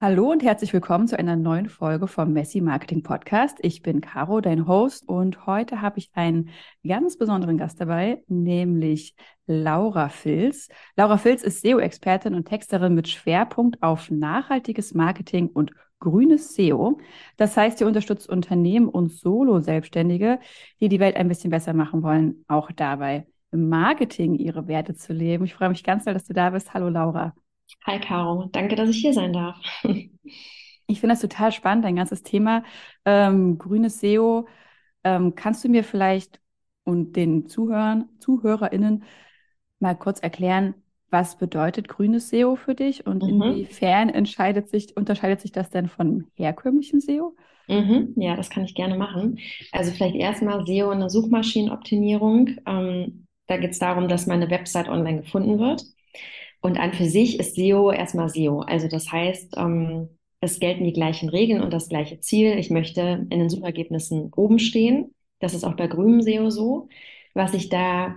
Hallo und herzlich willkommen zu einer neuen Folge vom Messi Marketing Podcast. Ich bin Caro, dein Host, und heute habe ich einen ganz besonderen Gast dabei, nämlich Laura Filz. Laura Filz ist SEO-Expertin und Texterin mit Schwerpunkt auf nachhaltiges Marketing und grünes SEO. Das heißt, sie unterstützt Unternehmen und Solo-Selbstständige, die die Welt ein bisschen besser machen wollen, auch dabei im Marketing ihre Werte zu leben. Ich freue mich ganz doll, dass du da bist. Hallo Laura. Hi Caro, danke, dass ich hier sein darf. Ich finde das total spannend, dein ganzes Thema ähm, grünes SEO. Ähm, kannst du mir vielleicht und den Zuhörern, ZuhörerInnen mal kurz erklären, was bedeutet grünes SEO für dich und mhm. inwiefern entscheidet sich, unterscheidet sich das denn von herkömmlichem SEO? Mhm, ja, das kann ich gerne machen. Also vielleicht erstmal SEO eine Suchmaschinenoptimierung. Ähm, da geht es darum, dass meine Website online gefunden wird. Und an für sich ist SEO erstmal SEO. Also das heißt, ähm, es gelten die gleichen Regeln und das gleiche Ziel. Ich möchte in den Suchergebnissen oben stehen. Das ist auch bei grünem SEO so. Was ich da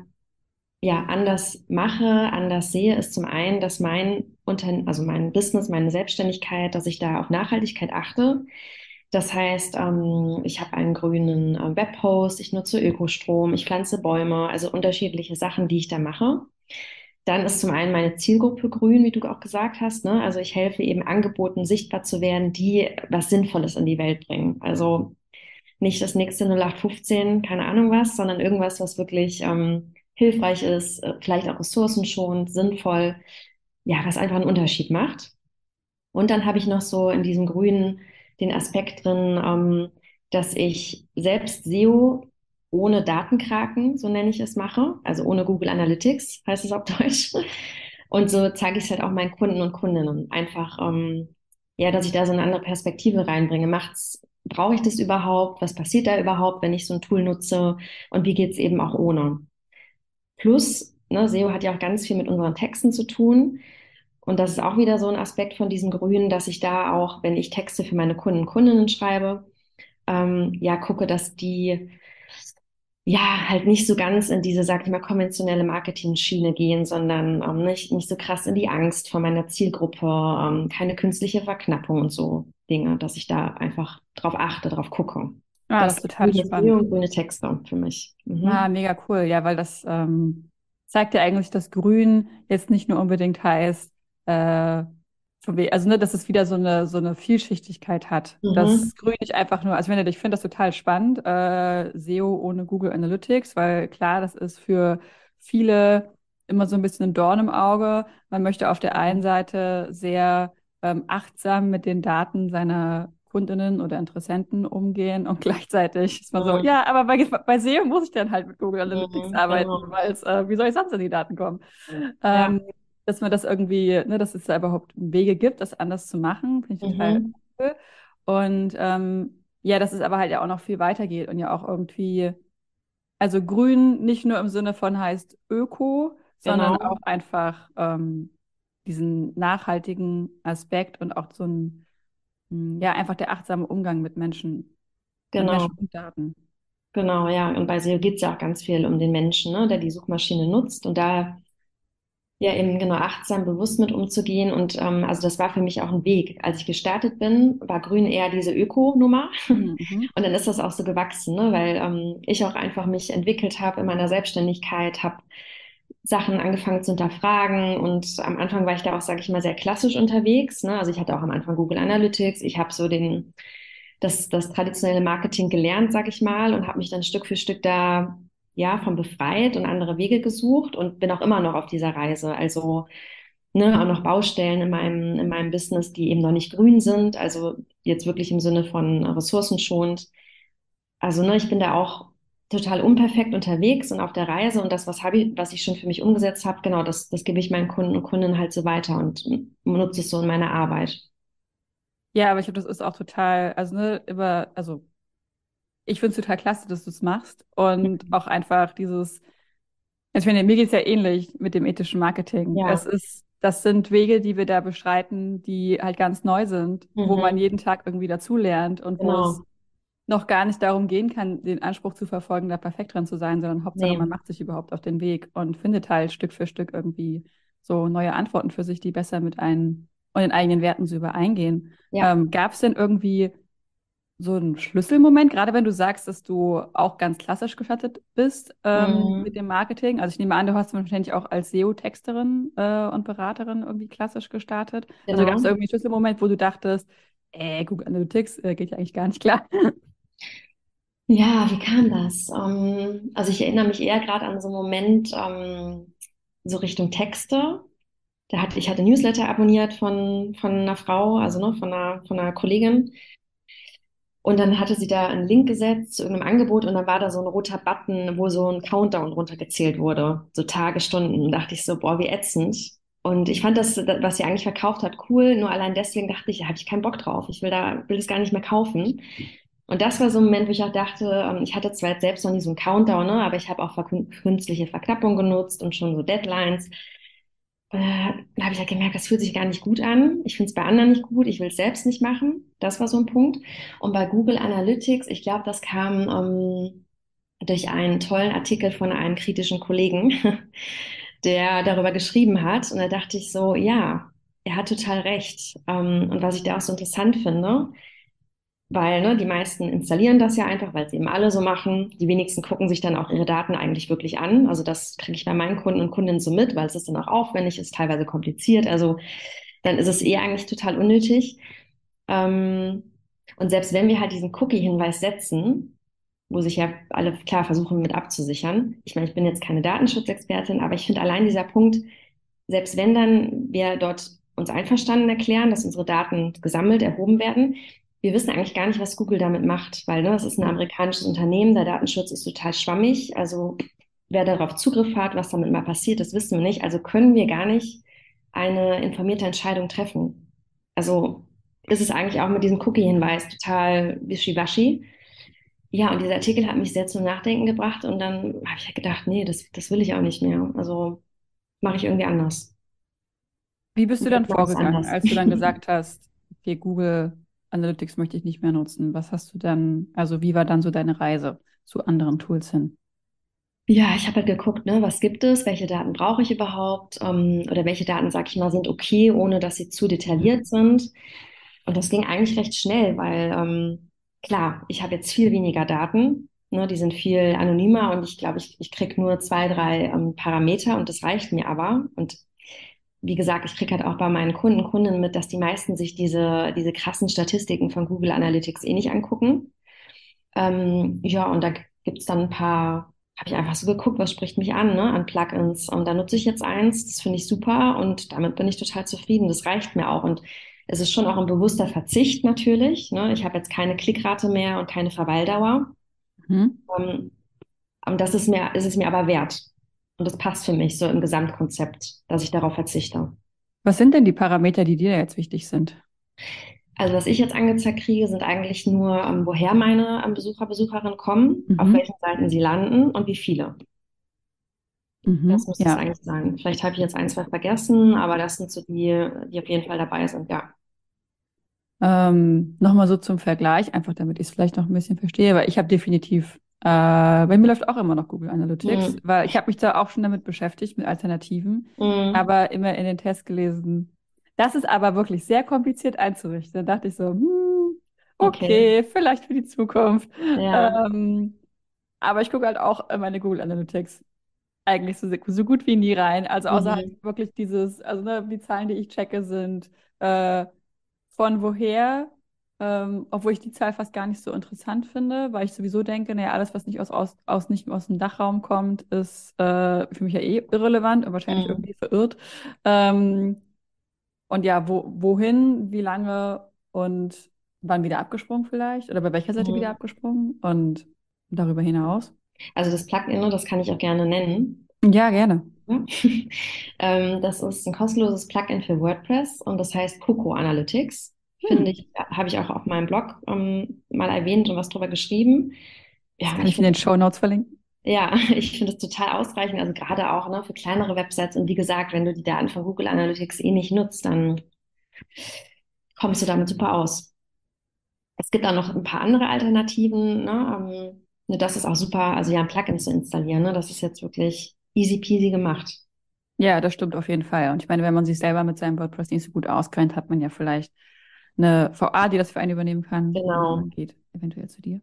ja anders mache, anders sehe, ist zum einen, dass mein Unternehmen, also mein Business, meine Selbstständigkeit, dass ich da auf Nachhaltigkeit achte. Das heißt, ähm, ich habe einen grünen äh, Webpost, ich nutze Ökostrom, ich pflanze Bäume, also unterschiedliche Sachen, die ich da mache. Dann ist zum einen meine Zielgruppe grün, wie du auch gesagt hast. Ne? Also ich helfe eben Angeboten sichtbar zu werden, die was Sinnvolles in die Welt bringen. Also nicht das nächste 0815, keine Ahnung was, sondern irgendwas, was wirklich ähm, hilfreich ist, äh, vielleicht auch ressourcenschonend, sinnvoll, ja, was einfach einen Unterschied macht. Und dann habe ich noch so in diesem Grünen den Aspekt drin, ähm, dass ich selbst SEO ohne Datenkraken, so nenne ich es, mache, also ohne Google Analytics, heißt es auf Deutsch. Und so zeige ich es halt auch meinen Kunden und Kundinnen. Einfach, ähm, ja, dass ich da so eine andere Perspektive reinbringe. Macht's, brauche ich das überhaupt? Was passiert da überhaupt, wenn ich so ein Tool nutze? Und wie geht's eben auch ohne? Plus, ne, SEO hat ja auch ganz viel mit unseren Texten zu tun. Und das ist auch wieder so ein Aspekt von diesem Grünen, dass ich da auch, wenn ich Texte für meine Kunden und Kundinnen schreibe, ähm, ja, gucke, dass die ja, halt nicht so ganz in diese, sag ich mal, konventionelle Marketing-Schiene gehen, sondern ähm, nicht, nicht so krass in die Angst vor meiner Zielgruppe, ähm, keine künstliche Verknappung und so Dinge, dass ich da einfach drauf achte, drauf gucke. Ah, das, das ist total spannend. Und grüne Texte für mich. Mhm. Ah, mega cool. Ja, weil das ähm, zeigt ja eigentlich, dass Grün jetzt nicht nur unbedingt heißt, äh, also ne, dass es wieder so eine so eine Vielschichtigkeit hat. Mhm. Das Grün nicht einfach nur, also wenn ich finde das total spannend, äh, SEO ohne Google Analytics, weil klar, das ist für viele immer so ein bisschen ein Dorn im Auge. Man möchte auf der einen Seite sehr ähm, achtsam mit den Daten seiner Kundinnen oder Interessenten umgehen und gleichzeitig ist man so, mhm. ja, aber bei, bei SEO muss ich dann halt mit Google Analytics mhm, arbeiten, weil es, äh, wie soll ich sonst an die Daten kommen? Ja. Ähm, dass man das irgendwie, ne, dass es da überhaupt Wege gibt, das anders zu machen, finde ich total mhm. cool. Und ähm, ja, dass es aber halt ja auch noch viel weiter geht und ja auch irgendwie, also grün nicht nur im Sinne von heißt Öko, sondern genau. auch einfach ähm, diesen nachhaltigen Aspekt und auch so ein, hm, ja, einfach der achtsame Umgang mit Menschen. Genau. Mit Menschen und Daten. Genau, ja. Und bei SEO geht es ja auch ganz viel um den Menschen, ne, der die Suchmaschine nutzt. Und da ja eben genau achtsam, bewusst mit umzugehen. Und ähm, also das war für mich auch ein Weg. Als ich gestartet bin, war Grün eher diese Öko-Nummer. Mhm. Und dann ist das auch so gewachsen, ne? weil ähm, ich auch einfach mich entwickelt habe in meiner Selbstständigkeit, habe Sachen angefangen zu hinterfragen und am Anfang war ich da auch, sage ich mal, sehr klassisch unterwegs. Ne? Also ich hatte auch am Anfang Google Analytics, ich habe so den das, das traditionelle Marketing gelernt, sage ich mal, und habe mich dann Stück für Stück da ja, von befreit und andere Wege gesucht und bin auch immer noch auf dieser Reise. Also ne, auch noch Baustellen in meinem, in meinem Business, die eben noch nicht grün sind. Also jetzt wirklich im Sinne von ressourcenschonend. Also ne, ich bin da auch total unperfekt unterwegs und auf der Reise und das, was habe ich, was ich schon für mich umgesetzt habe, genau, das, das gebe ich meinen Kunden und Kundinnen halt so weiter und nutze es so in meiner Arbeit. Ja, aber ich glaube, das ist auch total, also ne, über, also ich finde es total klasse, dass du es machst und mhm. auch einfach dieses, ich finde, mir geht es ja ähnlich mit dem ethischen Marketing. Ja. Es ist, das sind Wege, die wir da beschreiten, die halt ganz neu sind, mhm. wo man jeden Tag irgendwie dazulernt und genau. wo es noch gar nicht darum gehen kann, den Anspruch zu verfolgen, da perfekt dran zu sein, sondern Hauptsache, nee. man macht sich überhaupt auf den Weg und findet halt Stück für Stück irgendwie so neue Antworten für sich, die besser mit einem und den eigenen Werten so übereingehen. Ja. Ähm, Gab es denn irgendwie so einen Schlüsselmoment, gerade wenn du sagst, dass du auch ganz klassisch gestartet bist ähm, mhm. mit dem Marketing? Also ich nehme an, du hast wahrscheinlich auch als SEO-Texterin äh, und Beraterin irgendwie klassisch gestartet. Also genau. Also gab es irgendwie einen Schlüsselmoment, wo du dachtest, äh, Google Analytics äh, geht ja eigentlich gar nicht klar. Ja, wie kam das? Um, ähm, also ich erinnere mich eher gerade an so einen Moment, um, ähm, so Richtung Texte. Da hatte, ich hatte Newsletter abonniert von, von einer Frau, also ne, von einer, von einer Kollegin. Und dann hatte sie da einen Link gesetzt zu irgendeinem Angebot und dann war da so ein roter Button, wo so ein Countdown runtergezählt wurde, so Tage, Stunden. Und dachte ich so, boah, wie ätzend. Und ich fand das, was sie eigentlich verkauft hat, cool. Nur allein deswegen dachte ich, da habe ich keinen Bock drauf. Ich will da, will das gar nicht mehr kaufen. Und das war so ein Moment, wo ich auch dachte, ähm, ich hatte zwar jetzt selbst noch nie so einen Countdown, ne, aber ich habe auch künstliche Verknappung genutzt und schon so Deadlines. Äh, da habe ich halt gemerkt, das fühlt sich gar nicht gut an. Ich finde es bei anderen nicht gut. Ich will es selbst nicht machen. Das war so ein Punkt. Und bei Google Analytics, ich glaube, das kam ähm, durch einen tollen Artikel von einem kritischen Kollegen, der darüber geschrieben hat. Und da dachte ich so, ja, er hat total recht. Ähm, und was ich da auch so interessant finde, weil ne, die meisten installieren das ja einfach, weil es eben alle so machen. Die wenigsten gucken sich dann auch ihre Daten eigentlich wirklich an. Also das kriege ich bei meinen Kunden und Kundinnen so mit, weil es ist dann auch aufwendig, ist teilweise kompliziert. Also dann ist es eh eigentlich total unnötig. Ähm, und selbst wenn wir halt diesen Cookie-Hinweis setzen, wo sich ja alle klar versuchen mit abzusichern. Ich meine, ich bin jetzt keine Datenschutzexpertin, aber ich finde allein dieser Punkt, selbst wenn dann wir dort uns einverstanden erklären, dass unsere Daten gesammelt, erhoben werden, wir wissen eigentlich gar nicht, was Google damit macht, weil ne, das ist ein amerikanisches Unternehmen, der Datenschutz ist total schwammig. Also wer darauf Zugriff hat, was damit mal passiert, das wissen wir nicht. Also können wir gar nicht eine informierte Entscheidung treffen. Also ist es eigentlich auch mit diesem Cookie-Hinweis total wischiwaschi. Ja, und dieser Artikel hat mich sehr zum Nachdenken gebracht und dann habe ich halt gedacht, nee, das, das will ich auch nicht mehr. Also mache ich irgendwie anders. Wie bist du dann vorgegangen, als du dann gesagt hast, okay, Google Analytics möchte ich nicht mehr nutzen. Was hast du dann, also wie war dann so deine Reise zu anderen Tools hin? Ja, ich habe halt geguckt, ne, was gibt es, welche Daten brauche ich überhaupt ähm, oder welche Daten, sag ich mal, sind okay, ohne dass sie zu detailliert sind. Und das ging eigentlich recht schnell, weil ähm, klar, ich habe jetzt viel weniger Daten, ne, die sind viel anonymer und ich glaube, ich, ich kriege nur zwei, drei ähm, Parameter und das reicht mir aber. Und wie gesagt, ich kriege halt auch bei meinen Kunden, Kundinnen mit, dass die meisten sich diese, diese krassen Statistiken von Google Analytics eh nicht angucken. Ähm, ja, und da gibt es dann ein paar, habe ich einfach so geguckt, was spricht mich an, ne, an Plugins. Und da nutze ich jetzt eins, das finde ich super und damit bin ich total zufrieden. Das reicht mir auch. Und es ist schon auch ein bewusster Verzicht natürlich. Ne? Ich habe jetzt keine Klickrate mehr und keine Verweildauer. Mhm. Ähm, und das ist mir, ist es mir aber wert. Und das passt für mich so im Gesamtkonzept, dass ich darauf verzichte. Was sind denn die Parameter, die dir jetzt wichtig sind? Also was ich jetzt angezeigt kriege, sind eigentlich nur, ähm, woher meine um, Besucher, Besucherinnen kommen, mhm. auf welchen Seiten sie landen und wie viele. Mhm, das muss ja. es eigentlich sein. Vielleicht habe ich jetzt ein, zwei vergessen, aber das sind so die, die auf jeden Fall dabei sind, ja. Ähm, Nochmal so zum Vergleich, einfach damit ich es vielleicht noch ein bisschen verstehe, weil ich habe definitiv äh, bei mir läuft auch immer noch Google Analytics, mhm. weil ich habe mich da auch schon damit beschäftigt, mit Alternativen, mhm. aber immer in den Tests gelesen. Das ist aber wirklich sehr kompliziert einzurichten. Da dachte ich so, hm, okay, okay, vielleicht für die Zukunft. Ja. Ähm, aber ich gucke halt auch in meine Google Analytics eigentlich so, so gut wie nie rein. Also außer mhm. halt wirklich dieses, also ne, die Zahlen, die ich checke, sind äh, von woher ähm, obwohl ich die Zahl fast gar nicht so interessant finde, weil ich sowieso denke, naja, alles, was nicht aus, aus, aus, nicht aus dem Dachraum kommt, ist äh, für mich ja eh irrelevant und wahrscheinlich mhm. irgendwie verirrt. Ähm, und ja, wo, wohin, wie lange und wann wieder abgesprungen vielleicht? Oder bei welcher Seite mhm. wieder abgesprungen? Und darüber hinaus? Also das Plugin, das kann ich auch gerne nennen. Ja, gerne. ähm, das ist ein kostenloses Plugin für WordPress und das heißt Coco Analytics. Finde hm. ich, habe ich auch auf meinem Blog ähm, mal erwähnt und was drüber geschrieben. Ja, kann ich in den Show Notes verlinken? Ja, ich finde es total ausreichend, also gerade auch ne, für kleinere Websites. Und wie gesagt, wenn du die Daten von Google Analytics eh nicht nutzt, dann kommst du damit super aus. Es gibt auch noch ein paar andere Alternativen. Ne? Ähm, ne, das ist auch super, also ja, ein Plugin zu installieren. Ne? Das ist jetzt wirklich easy peasy gemacht. Ja, das stimmt auf jeden Fall. Und ich meine, wenn man sich selber mit seinem WordPress nicht so gut auskennt, hat man ja vielleicht eine VA, die das für einen übernehmen kann. Genau. Geht eventuell zu dir.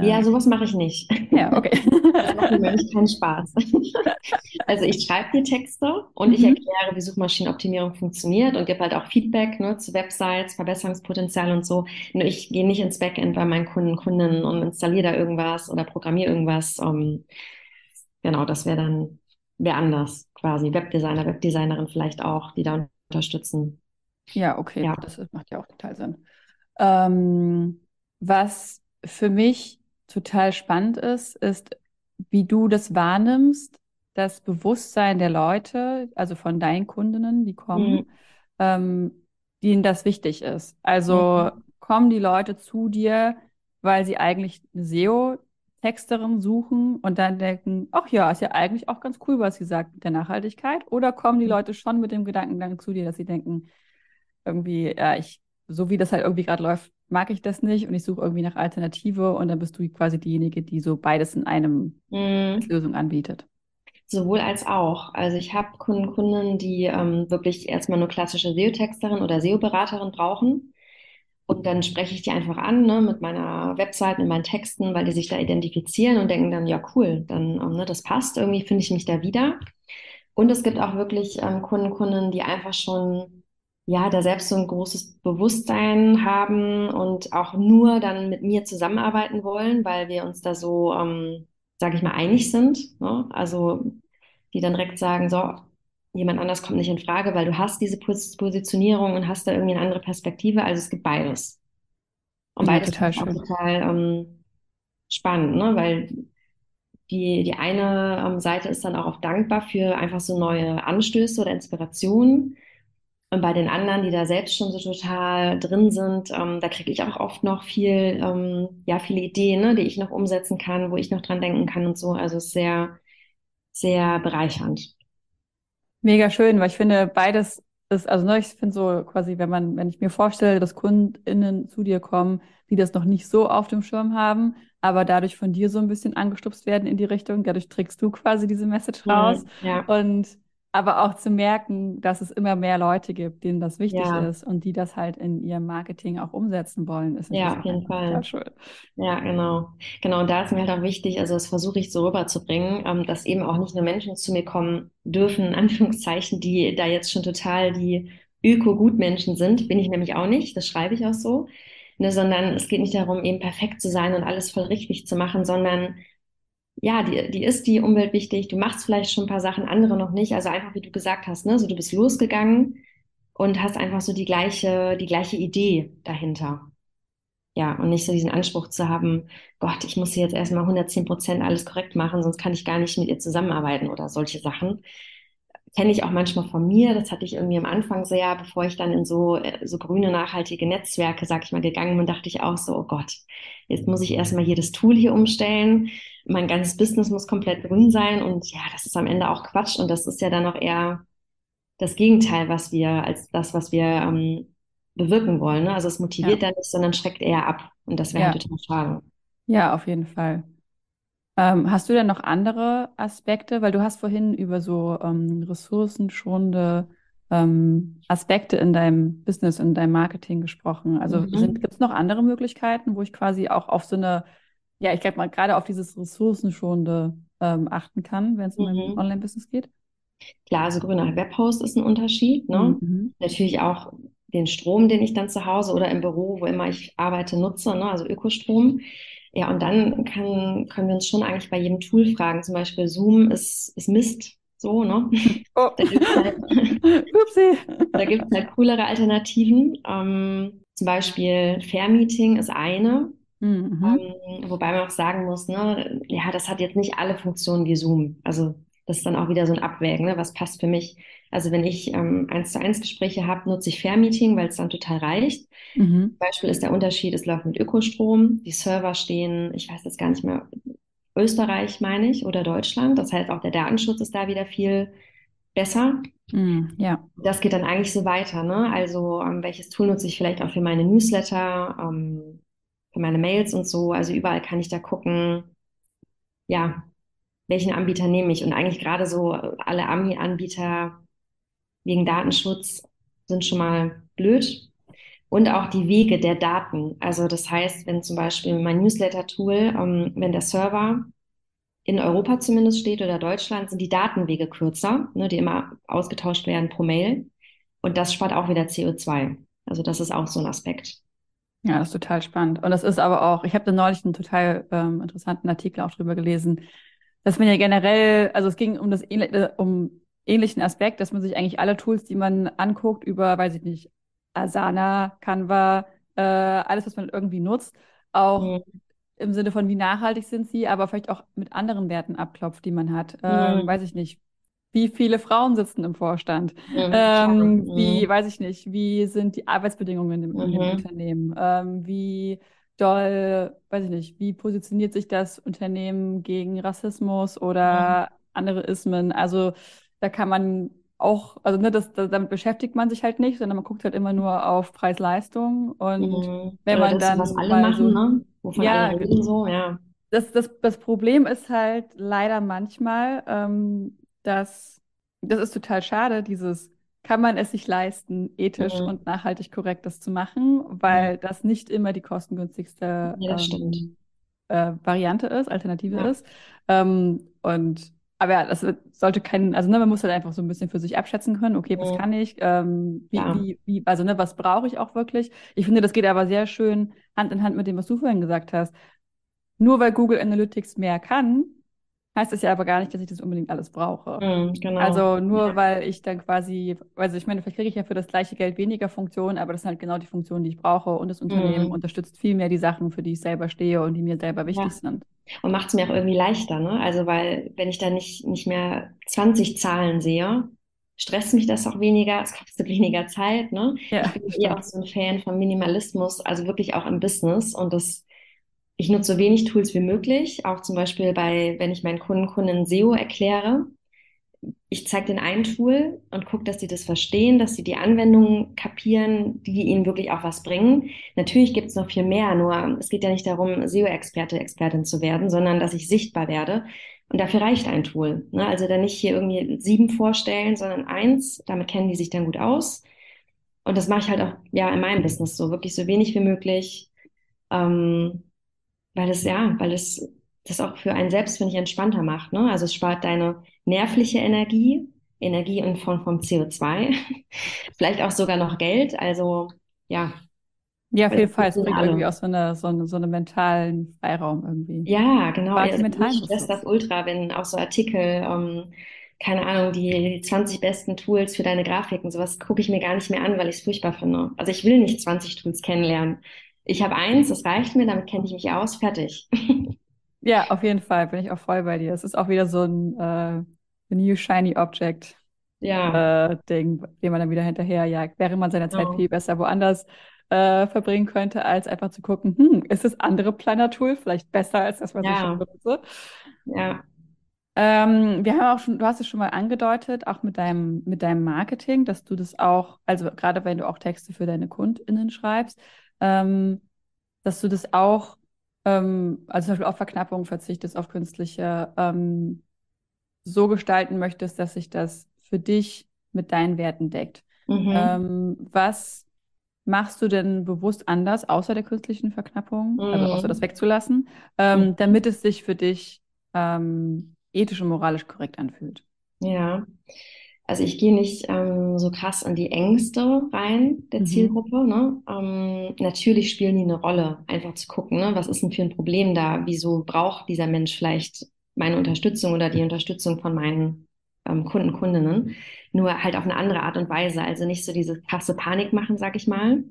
Ja, sowas mache ich nicht. Ja, okay. Das macht mir nämlich keinen Spaß. Also ich schreibe die Texte und ich Mhm. erkläre, wie Suchmaschinenoptimierung funktioniert und gebe halt auch Feedback ne, zu Websites, Verbesserungspotenzial und so. Nur ich gehe nicht ins Backend bei meinen Kunden, Kundinnen und installiere da irgendwas oder programmiere irgendwas. Ähm, genau, das wäre dann wer anders quasi. Webdesigner, Webdesignerin vielleicht auch, die da unterstützen. Ja, okay, Ja. das macht ja auch total Sinn. Ähm, was für mich total spannend ist, ist, wie du das wahrnimmst, das Bewusstsein der Leute, also von deinen Kundinnen, die kommen, Mhm. ähm, denen das wichtig ist. Also kommen die Leute zu dir, weil sie eigentlich eine SEO-Texterin suchen und dann denken, ach ja, ist ja eigentlich auch ganz cool, was sie sagt mit der Nachhaltigkeit. Oder kommen die Mhm. Leute schon mit dem Gedankengang zu dir, dass sie denken, irgendwie, ja, ich, so wie das halt irgendwie gerade läuft, mag ich das nicht und ich suche irgendwie nach Alternative und dann bist du quasi diejenige, die so beides in einem Mhm. Lösung anbietet. Sowohl als auch. Also ich habe Kunden, Kunden, die ähm, wirklich erstmal nur klassische SEO-Texterin oder SEO-Beraterin brauchen. Und dann spreche ich die einfach an, ne, mit meiner Website, mit meinen Texten, weil die sich da identifizieren und denken dann, ja, cool, dann, ähm, ne, das passt, irgendwie finde ich mich da wieder. Und es gibt auch wirklich ähm, Kunden, Kunden, die einfach schon, ja, da selbst so ein großes Bewusstsein haben und auch nur dann mit mir zusammenarbeiten wollen, weil wir uns da so, ähm, sage ich mal, einig sind. Ne? Also die dann direkt sagen, so, jemand anders kommt nicht in Frage, weil du hast diese Pos Positionierung und hast da irgendwie eine andere Perspektive. Also es gibt beides. Und Ja, beides total ist auch schön. total ähm, spannend, ne? Weil die, die eine ähm, Seite ist dann auch oft dankbar für einfach so neue Anstöße oder Inspirationen. Und bei den anderen, die da selbst schon so total drin sind, ähm, da kriege ich auch oft noch viel, ähm, ja, viele Ideen, ne, die ich noch umsetzen kann, wo ich noch dran denken kann und so. Also es ist sehr, sehr bereichernd. Mega schön, weil ich finde, beides ist, also ne, ich finde so quasi, wenn man, wenn ich mir vorstelle, dass KundInnen zu dir kommen, die das noch nicht so auf dem Schirm haben, aber dadurch von dir so ein bisschen angestupst werden in die Richtung, dadurch trägst du quasi diese Message raus. Ja, Und aber auch zu merken, dass es immer mehr Leute gibt, denen das wichtig ja, ist und die das halt in ihrem Marketing auch umsetzen wollen, ist ja, auf jeden Fall. schön. Ja, genau. Genau, und da ist mir halt auch wichtig, also das versuche ich so rüberzubringen, ähm, dass eben auch nicht nur Menschen zu mir kommen dürfen, in Anführungszeichen, die da jetzt schon total die Öko-Gutmenschen sind, bin ich nämlich auch nicht, das schreibe ich auch so, ne, sondern es geht nicht darum, eben perfekt zu sein und alles voll richtig zu machen, sondern ja, die, die ist die Umwelt wichtig, du machst vielleicht schon ein paar Sachen, andere noch nicht, also einfach wie du gesagt hast, ne, so du bist losgegangen und hast einfach so die gleiche, die gleiche Idee dahinter. Ja, und nicht so diesen Anspruch zu haben, Gott, ich muss hier jetzt erstmal 110 Prozent alles korrekt machen, sonst kann ich gar nicht mit ihr zusammenarbeiten oder solche Sachen. Kenne ich auch manchmal von mir, das hatte ich irgendwie am Anfang sehr, bevor ich dann in so, äh, so grüne, nachhaltige Netzwerke, sag ich mal, gegangen bin, dachte ich auch so, oh Gott, jetzt muss ich erstmal hier das Tool hier umstellen, mein ganzes Business muss komplett grün sein und ja, das ist am Ende auch Quatsch und das ist ja dann auch eher das Gegenteil, was wir, als das, was wir ähm, bewirken wollen. Ne? Also es motiviert Ja, dann nicht, sondern schreckt eher ab. Und das wäre ja, halt total schade. ja, auf jeden Fall. Ähm, hast du denn noch andere Aspekte? Weil du hast vorhin über so ähm, ressourcenschonende ähm, Aspekte in deinem Business, in deinem Marketing gesprochen. Also Mhm. gibt es noch andere Möglichkeiten, wo ich quasi auch auf so eine, ja, ich glaube mal gerade auf dieses ressourcenschonende ähm, achten kann, wenn es um mein Mhm. Online-Business geht? Klar, also grüner Webhost ist ein Unterschied, ne? Mhm. Natürlich auch den Strom, den ich dann zu Hause oder im Büro, wo immer ich arbeite, nutze, ne? Also Ökostrom. Ja, und dann kann, können wir uns schon eigentlich bei jedem Tool fragen. Zum Beispiel Zoom ist, ist Mist, so, ne? Oh. Da gibt's halt, Upsi. da gibt's halt coolere Alternativen. Ähm, zum Beispiel Fair-Meeting ist eine. Mhm. Ähm, wobei man auch sagen muss, ne, ja, das hat jetzt nicht alle Funktionen wie Zoom. Also das ist dann auch wieder so ein Abwägen, ne, was passt für mich. Also wenn ich ähm, eins zu eins Gespräche habe, nutze ich Fair-Meeting, weil es dann total reicht. Mhm. Zum Beispiel ist der Unterschied, es läuft mit Ökostrom, die Server stehen, ich weiß jetzt gar nicht mehr, Österreich meine ich oder Deutschland. Das heißt, auch der Datenschutz ist da wieder viel besser. Mhm. Ja. Das geht dann eigentlich so weiter, ne? Also ähm, welches Tool nutze ich vielleicht auch für meine Newsletter, ähm, für meine Mails und so. Also überall kann ich da gucken, ja, welchen Anbieter nehme ich? Und eigentlich gerade so alle Anbieter wegen Datenschutz sind schon mal blöd. Und auch die Wege der Daten. Also das heißt, wenn zum Beispiel mein Newsletter-Tool, ähm, wenn der Server in Europa zumindest steht oder Deutschland, sind die Datenwege kürzer, ne, die immer ausgetauscht werden pro Mail. Und das spart auch wieder CO2. Also das ist auch so ein Aspekt. Ja, das ist total spannend. Und das ist aber auch, ich habe da neulich einen total ähm, interessanten Artikel auch drüber gelesen, dass man ja generell, also es ging um das äh, um ähnlichen Aspekt, dass man sich eigentlich alle Tools, die man anguckt, über, weiß ich nicht, Asana, Canva, äh, alles, was man irgendwie nutzt, auch mhm. im Sinne von, wie nachhaltig sind sie, aber vielleicht auch mit anderen Werten abklopft, die man hat. Ähm, mhm. Weiß ich nicht. Wie viele Frauen sitzen im Vorstand? Mhm. Ähm, wie, weiß ich nicht, wie sind die Arbeitsbedingungen im, im mhm. Unternehmen? Ähm, wie doll, weiß ich nicht, wie positioniert sich das Unternehmen gegen Rassismus oder andere Ismen? Also da kann man auch, also ne, das, das, damit beschäftigt man sich halt nicht, sondern man guckt halt immer nur auf Preis-Leistung. Und mhm. wenn man das, dann. Was alle machen, so, ne? Wovon ja, alle reden, so, ja. Das, das, das Problem ist halt leider manchmal, ähm, dass das ist total schade, dieses kann man es sich leisten, ethisch mhm. und nachhaltig korrekt das zu machen, weil mhm. das nicht immer die kostengünstigste ja, ähm, äh, Variante ist, Alternative ja. ist. Ähm, und aber ja, das sollte kein, also ne, man muss halt einfach so ein bisschen für sich abschätzen können, okay, was mhm. kann ich, ähm, wie, ja. wie, wie, also ne, was brauche ich auch wirklich. Ich finde, das geht aber sehr schön Hand in Hand mit dem, was du vorhin gesagt hast. Nur weil Google Analytics mehr kann, heißt es ja aber gar nicht, dass ich das unbedingt alles brauche. Mhm, genau. Also nur ja. weil ich dann quasi, also ich meine, vielleicht kriege ich ja für das gleiche Geld weniger Funktionen, aber das sind halt genau die Funktionen, die ich brauche und das Unternehmen mhm. unterstützt viel mehr die Sachen, für die ich selber stehe und die mir selber wichtig ja. sind. Und macht es mir auch irgendwie leichter, ne? Also weil wenn ich da nicht, nicht mehr 20 Zahlen sehe, stresst mich das auch weniger, es kostet weniger Zeit, ne? Ja, ich bin eher auch so ein Fan von Minimalismus, also wirklich auch im Business und das ich nutze so wenig Tools wie möglich, auch zum Beispiel bei, wenn ich meinen Kunden, Kunden SEO erkläre. Ich zeige den ein Tool und gucke, dass sie das verstehen, dass sie die Anwendungen kapieren, die ihnen wirklich auch was bringen. Natürlich gibt es noch viel mehr, nur es geht ja nicht darum, SEO-Experte, Expertin zu werden, sondern dass ich sichtbar werde. Und dafür reicht ein Tool. Ne? Also dann nicht hier irgendwie sieben vorstellen, sondern eins. Damit kennen die sich dann gut aus. Und das mache ich halt auch ja in meinem Business so, wirklich so wenig wie möglich. Ähm, weil es ja, weil es das auch für einen selbst, finde ich, entspannter macht. Ne? Also es spart deine nervliche Energie, Energie in Form von CO2, vielleicht auch sogar noch Geld. Also ja. Ja, auf jeden Fall. Es bringt alle. irgendwie auch so eine, so, eine, so eine mentalen Freiraum irgendwie. Ja, genau. Also mentalen das das ultra, wenn auch so Artikel, ähm, keine Ahnung, die 20 besten Tools für deine Grafiken, sowas gucke ich mir gar nicht mehr an, weil ich es furchtbar finde. Also ich will nicht 20 Tools kennenlernen. Ich habe eins, das reicht mir, damit kenne ich mich aus, fertig. ja, auf jeden Fall bin ich auch voll bei dir. Es ist auch wieder so ein äh, New Shiny Object ja. äh, Ding, dem man dann wieder hinterherjagt, während man seine Zeit oh. viel besser woanders äh, verbringen könnte, als einfach zu gucken, hm, ist das andere Planner-Tool vielleicht besser als das, was ja. ich schon benutze? Ja. Ähm, wir haben auch schon, du hast es schon mal angedeutet, auch mit deinem, mit deinem Marketing, dass du das auch, also gerade wenn du auch Texte für deine KundInnen schreibst, ähm, dass du das auch, ähm, also zum Beispiel auf Verknappung verzichtest, auf künstliche, ähm, so gestalten möchtest, dass sich das für dich mit deinen Werten deckt. Mhm. Ähm, was machst du denn bewusst anders, außer der künstlichen Verknappung, mhm. also außer das wegzulassen, ähm, mhm. damit es sich für dich ähm, ethisch und moralisch korrekt anfühlt? Ja, also ich gehe nicht ähm, so krass in die Ängste rein der mhm. Zielgruppe. Ne? Ähm, natürlich spielen die eine Rolle, einfach zu gucken, ne? was ist denn für ein Problem da? Wieso braucht dieser Mensch vielleicht meine Unterstützung oder die Unterstützung von meinen ähm, Kunden, Kundinnen? Nur halt auf eine andere Art und Weise. Also nicht so diese krasse Panik machen, sag ich mal.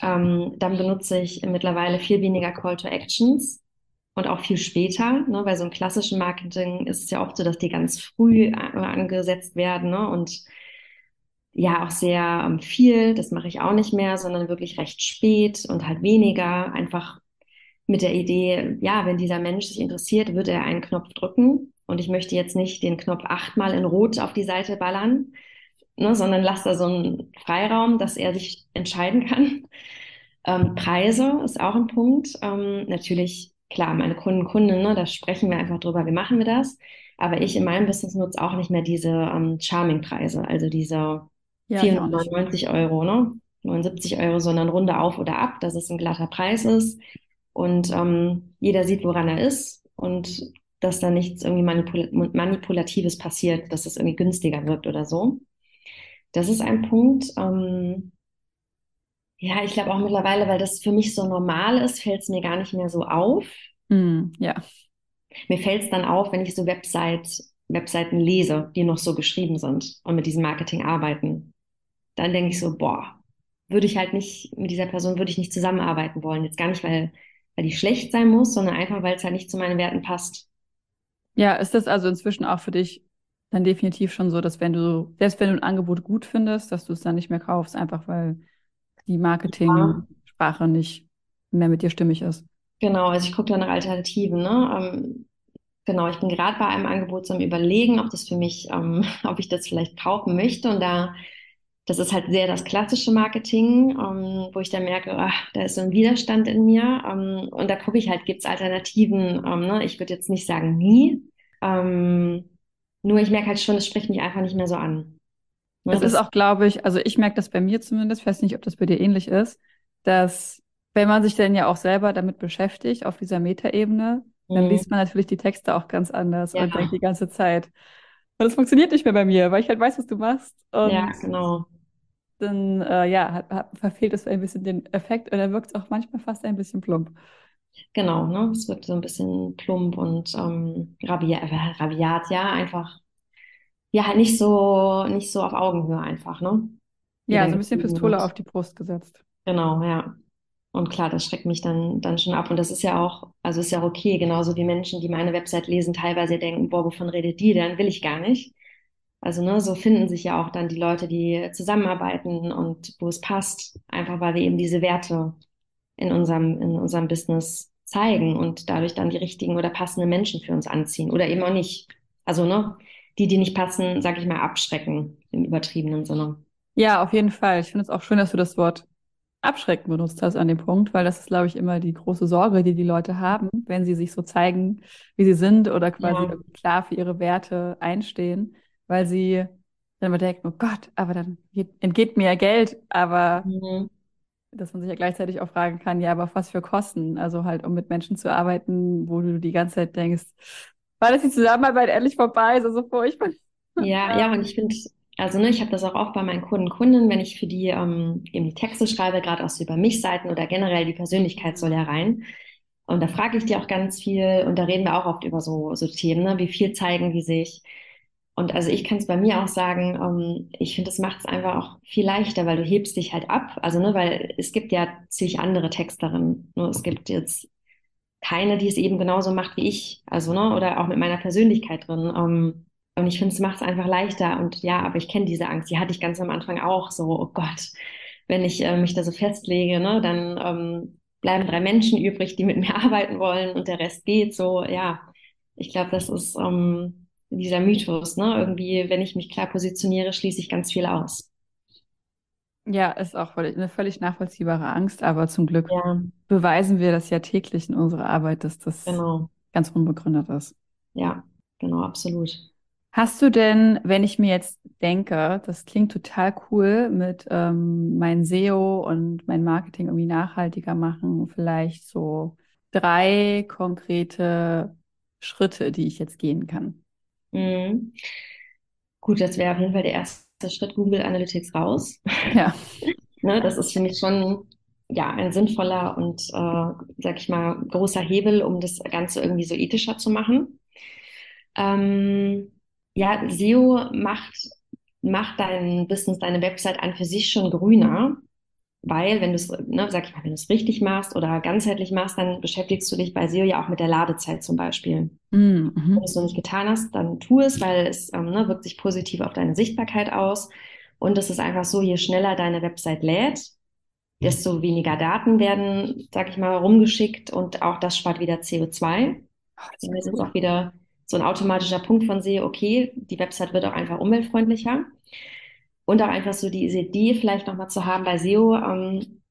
Ähm, dann benutze ich mittlerweile viel weniger Call to Actions und auch viel später. Ne? Bei so einem klassischen Marketing ist es ja oft so, dass die ganz früh angesetzt werden ne? und ja auch sehr ähm, viel. Das mache ich auch nicht mehr, sondern wirklich recht spät und halt weniger. Einfach mit der Idee, ja, wenn dieser Mensch sich interessiert, wird er einen Knopf drücken. Und ich möchte jetzt nicht den Knopf achtmal in Rot auf die Seite ballern, ne, sondern lasse da so einen Freiraum, dass er sich entscheiden kann. Ähm, Preise ist auch ein Punkt. Ähm, natürlich klar, meine Kunden, Kunden, ne, da sprechen wir einfach drüber, wie machen wir das. Aber ich in meinem Business nutze auch nicht mehr diese ähm, Charming-Preise, also diese ja, 499 Euro, ne? 79 Euro, sondern Runde auf oder ab, dass es ein glatter Preis ist und ähm, jeder sieht, woran er ist und dass da nichts irgendwie Manipul Manipulatives passiert, dass es irgendwie günstiger wirkt oder so. Das ist ein Punkt. Ähm, ja, ich glaube auch mittlerweile, weil das für mich so normal ist, fällt es mir gar nicht mehr so auf. Mm, ja. Mir fällt es dann auf, wenn ich so Website, Webseiten lese, die noch so geschrieben sind und mit diesem Marketing arbeiten. Dann denke ich so, boah, würde ich halt nicht, mit dieser Person würde ich nicht zusammenarbeiten wollen. Jetzt gar nicht, weil, weil die schlecht sein muss, sondern einfach, weil es halt nicht zu meinen Werten passt. Ja, ist das also inzwischen auch für dich dann definitiv schon so, dass wenn du, selbst wenn du ein Angebot gut findest, dass du es dann nicht mehr kaufst, einfach weil die Marketing-Sprache nicht mehr mit dir stimmig ist. Genau, also ich gucke da nach Alternativen. Ne? Ähm, genau, ich bin gerade bei einem Angebot zum Überlegen, ob das für mich, ähm, ob ich das vielleicht kaufen möchte. Und da, das ist halt sehr das klassische Marketing, ähm, wo ich dann merke, ach, da ist so ein Widerstand in mir. Ähm, und da gucke ich halt, gibt es Alternativen? Ähm, ne? Ich würde jetzt nicht sagen nie. Ähm, nur ich merke halt schon, es spricht mich einfach nicht mehr so an. Das, ist auch, glaube ich, also ich merke das bei mir zumindest, ich weiß nicht, ob das bei dir ähnlich ist, dass wenn man sich dann ja auch selber damit beschäftigt, auf dieser Metaebene, mhm. dann liest man natürlich die Texte auch ganz anders ja. und denkt die ganze Zeit. Und das funktioniert nicht mehr bei mir, weil ich halt weiß, was du machst. Und ja, genau. Dann, äh, ja, hat, hat, verfehlt es ein bisschen den Effekt und dann wirkt es auch manchmal fast ein bisschen plump. Genau, ne? Es wirkt so ein bisschen plump und ähm, rabiat, äh, rabiat, ja, einfach ja, halt nicht so, nicht so auf Augenhöhe einfach, ne? Ja, so ein bisschen Pistole wird. auf die Brust gesetzt. Genau, ja. Und klar, das schreckt mich dann, dann schon ab. Und das ist ja auch, also ist ja okay, genauso wie Menschen, die meine Website lesen, teilweise denken, boah, wovon redet die denn? Will ich gar nicht. Also, ne, so finden sich ja auch dann die Leute, die zusammenarbeiten und wo es passt, einfach weil wir eben diese Werte in unserem, in unserem Business zeigen und dadurch dann die richtigen oder passenden Menschen für uns anziehen oder eben auch nicht. Also, ne, die, die nicht passen, sag ich mal, abschrecken im übertriebenen Sinne. Ja, auf jeden Fall. Ich finde es auch schön, dass du das Wort abschrecken benutzt hast an dem Punkt, weil das ist, glaube ich, immer die große Sorge, die die Leute haben, wenn sie sich so zeigen, wie sie sind oder quasi ja. klar für ihre Werte einstehen, weil sie dann immer denken, oh Gott, aber dann entgeht mir ja Geld, aber mhm. dass man sich ja gleichzeitig auch fragen kann, ja, aber auf was für Kosten? Also halt, um mit Menschen zu arbeiten, wo du die ganze Zeit denkst, war das die Zusammenarbeit endlich vorbei? So, so furchtbar. Ja, ja, und ich finde, also ne, ich habe das auch oft bei meinen Kunden, Kunden, wenn ich für die ähm, eben die Texte schreibe, gerade auch so über mich Seiten oder generell die Persönlichkeit soll ja rein. Und da frage ich die auch ganz viel und da reden wir auch oft über so, so Themen, ne? wie viel zeigen die sich. Und also ich kann es bei mir auch sagen, ähm, ich finde, das macht es einfach auch viel leichter, weil du hebst dich halt ab. Also, ne, weil es gibt ja zig andere Texterinnen. Nur es gibt jetzt keine, die es eben genauso macht wie ich. Also, ne, oder auch mit meiner Persönlichkeit drin. Ähm, und ich finde, es macht es einfach leichter. Und ja, aber ich kenne diese Angst. Die hatte ich ganz am Anfang auch. So, oh Gott, wenn ich äh, mich da so festlege, ne, dann ähm, bleiben drei Menschen übrig, die mit mir arbeiten wollen und der Rest geht. So, ja, ich glaube, das ist ähm, dieser Mythos. Ne? Irgendwie, wenn ich mich klar positioniere, schließe ich ganz viel aus. Ja, ist auch eine völlig nachvollziehbare Angst, aber zum Glück ja. beweisen wir das ja täglich in unserer Arbeit, dass das genau. ganz unbegründet ist. Ja, genau, absolut. Hast du denn, wenn ich mir jetzt denke, das klingt total cool mit ähm, mein SEO und mein Marketing irgendwie nachhaltiger machen, vielleicht so drei konkrete Schritte, die ich jetzt gehen kann? Mhm. Gut, das wäre auf jeden Fall der erste der Schritt Google Analytics raus. Ja. ne, das ist, finde ich, schon ja, ein sinnvoller und, äh, sag ich mal, großer Hebel, um das Ganze irgendwie so ethischer zu machen. Ähm, ja, SEO macht, macht dein Business, deine Website an für sich schon grüner. Weil, wenn du es, ne, sag ich mal, wenn du es richtig machst oder ganzheitlich machst, dann beschäftigst du dich bei SEO ja auch mit der Ladezeit zum Beispiel. Mhm. Wenn du es noch nicht getan hast, dann tu es, weil es ähm, ne, wirkt sich positiv auf deine Sichtbarkeit aus. Und es ist einfach so, je schneller deine Website lädt, desto weniger Daten werden, sag ich mal, rumgeschickt und auch das spart wieder CO2. Das ist auch wieder so ein automatischer Punkt von SEO, okay, die Website wird auch einfach umweltfreundlicher. Und auch einfach so diese Idee vielleicht nochmal zu haben bei SEO, ähm,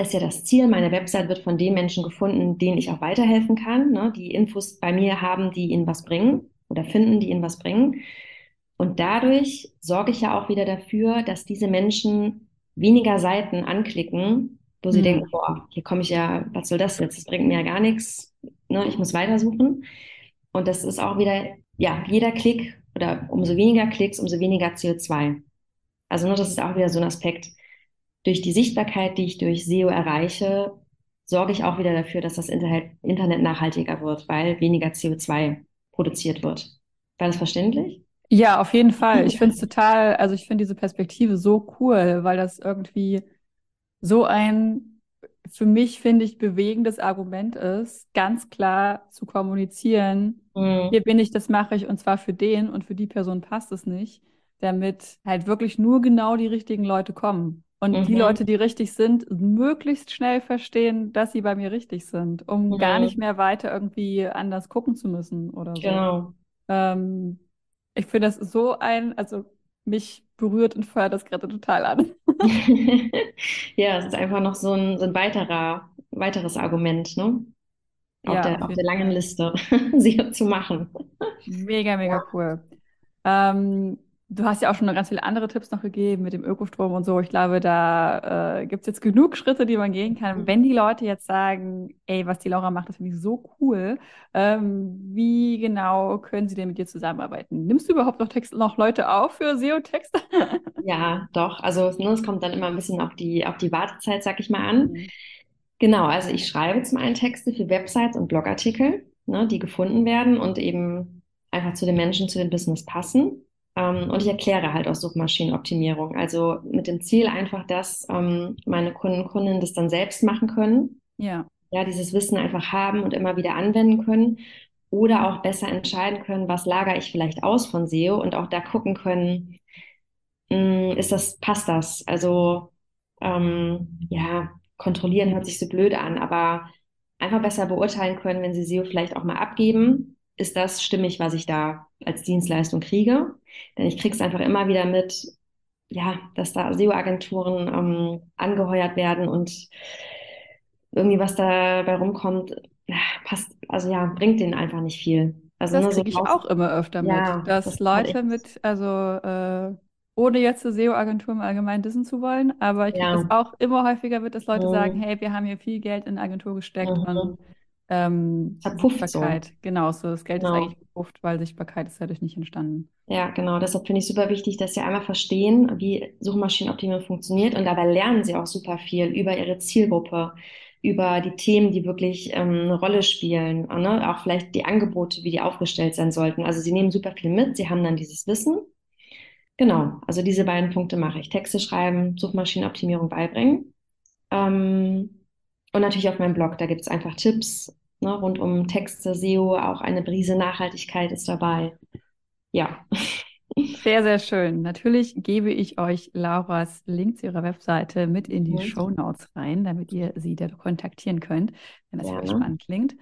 ist ja das Ziel. Meine Website wird von den Menschen gefunden, denen ich auch weiterhelfen kann, ne? die Infos bei mir haben, die ihnen was bringen oder finden, die ihnen was bringen. Und dadurch sorge ich ja auch wieder dafür, dass diese Menschen weniger Seiten anklicken, wo sie hm. denken, boah, hier komme ich ja, was soll das jetzt? Das bringt mir ja gar nichts. Ne? Ich muss weitersuchen. Und das ist auch wieder, ja, jeder Klick oder umso weniger Klicks, umso weniger CO2. Also nur, das ist auch wieder so ein Aspekt. Durch die Sichtbarkeit, die ich durch SEO erreiche, sorge ich auch wieder dafür, dass das Internet nachhaltiger wird, weil weniger CO2 produziert wird. War das verständlich? Ja, auf jeden Fall. Ich finde es total, also ich finde diese Perspektive so cool, weil das irgendwie so ein, für mich finde ich, bewegendes Argument ist, ganz klar zu kommunizieren, mhm. hier bin ich, das mache ich und zwar für den und für die Person passt es nicht, damit halt wirklich nur genau die richtigen Leute kommen. Und mhm. die Leute, die richtig sind, möglichst schnell verstehen, dass sie bei mir richtig sind, um mhm. gar nicht mehr weiter irgendwie anders gucken zu müssen oder so. Genau. Ähm, ich finde, das so ein, also mich berührt und feuert das gerade total an. ja, es ist einfach noch so ein, so ein weiterer, weiteres Argument, ne? Auf, ja, der, auf der langen Liste, sie zu machen. Mega, mega ja. cool. Ähm, Du hast ja auch schon noch ganz viele andere Tipps noch gegeben mit dem Ökostrom und so. Ich glaube, da äh, gibt es jetzt genug Schritte, die man gehen kann. Mhm. Wenn die Leute jetzt sagen, ey, was die Laura macht, das finde ich so cool, ähm, wie genau können sie denn mit dir zusammenarbeiten? Nimmst du überhaupt noch, Text, noch Leute auf für SEO-Texte? ja, doch. Also ne, es kommt dann immer ein bisschen auf die, auf die Wartezeit, sag ich mal, an. Mhm. Genau, also ich schreibe zum einen Texte für Websites und Blogartikel, ne, die gefunden werden und eben einfach zu den Menschen, zu dem Business passen. Ähm, und ich erkläre halt auch Suchmaschinenoptimierung. Also mit dem Ziel einfach, dass ähm, meine Kunden und Kundinnen das dann selbst machen können. Ja. Ja, dieses Wissen einfach haben und immer wieder anwenden können. Oder auch besser entscheiden können, was lagere ich vielleicht aus von SEO und auch da gucken können, hm, ist das, passt das? Also ähm, ja, kontrollieren hört sich so blöd an, aber einfach besser beurteilen können, wenn sie SEO vielleicht auch mal abgeben, ist das stimmig, was ich da als Dienstleistung kriege. Denn ich kriege es einfach immer wieder mit, ja, dass da SEO-Agenturen ähm, angeheuert werden und irgendwie was dabei rumkommt, passt, also ja, bringt denen einfach nicht viel. Also das kriege so ich auch immer öfter mit, ja, dass das Leute mit, also äh, ohne jetzt zur SEO-Agentur im Allgemeinen dissen zu wollen, aber ich kriege ja. das auch immer häufiger mit, dass Leute mhm. sagen, hey, wir haben hier viel Geld in eine Agentur gesteckt mhm. und ähm, Sichtbarkeit. So. Genau, so das Geld genau. ist eigentlich verpufft, weil Sichtbarkeit ist dadurch nicht entstanden. Ja, genau. Deshalb finde ich super wichtig, dass sie einmal verstehen, wie Suchmaschinenoptimierung funktioniert und dabei lernen sie auch super viel über ihre Zielgruppe, über die Themen, die wirklich ähm, eine Rolle spielen, ne? auch vielleicht die Angebote, wie die aufgestellt sein sollten. Also sie nehmen super viel mit, sie haben dann dieses Wissen. Genau, also diese beiden Punkte mache ich. Texte schreiben, Suchmaschinenoptimierung beibringen. Ähm, und natürlich auf meinem Blog, da gibt es einfach Tipps ne, rund um Texte, SEO, auch eine Brise Nachhaltigkeit ist dabei. Ja. Sehr, sehr schön. Natürlich gebe ich euch Lauras Link zu ihrer Webseite mit in die. Show Notes rein, damit ihr sie da kontaktieren könnt, wenn das ja, für euch spannend klingt.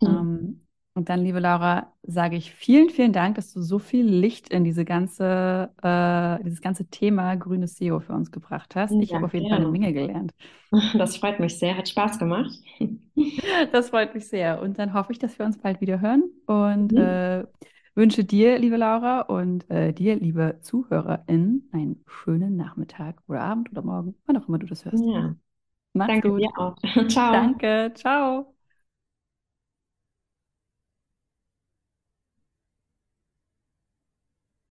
Mhm. Ähm, und dann, liebe Laura, sage ich vielen, vielen Dank, dass du so viel Licht in diese ganze, äh, dieses ganze Thema grünes SEO für uns gebracht hast. Ich ja, habe auf jeden ja. Fall eine Menge gelernt. Das freut mich sehr, hat Spaß gemacht. Das freut mich sehr. Und dann hoffe ich, dass wir uns bald wieder hören und mhm. äh, wünsche dir, liebe Laura, und äh, dir, liebe ZuhörerInnen, einen schönen Nachmittag oder Abend oder Morgen, wann auch immer du das hörst. Ja. Mach's Danke gut. Dir auch. Ciao. Danke. Ciao.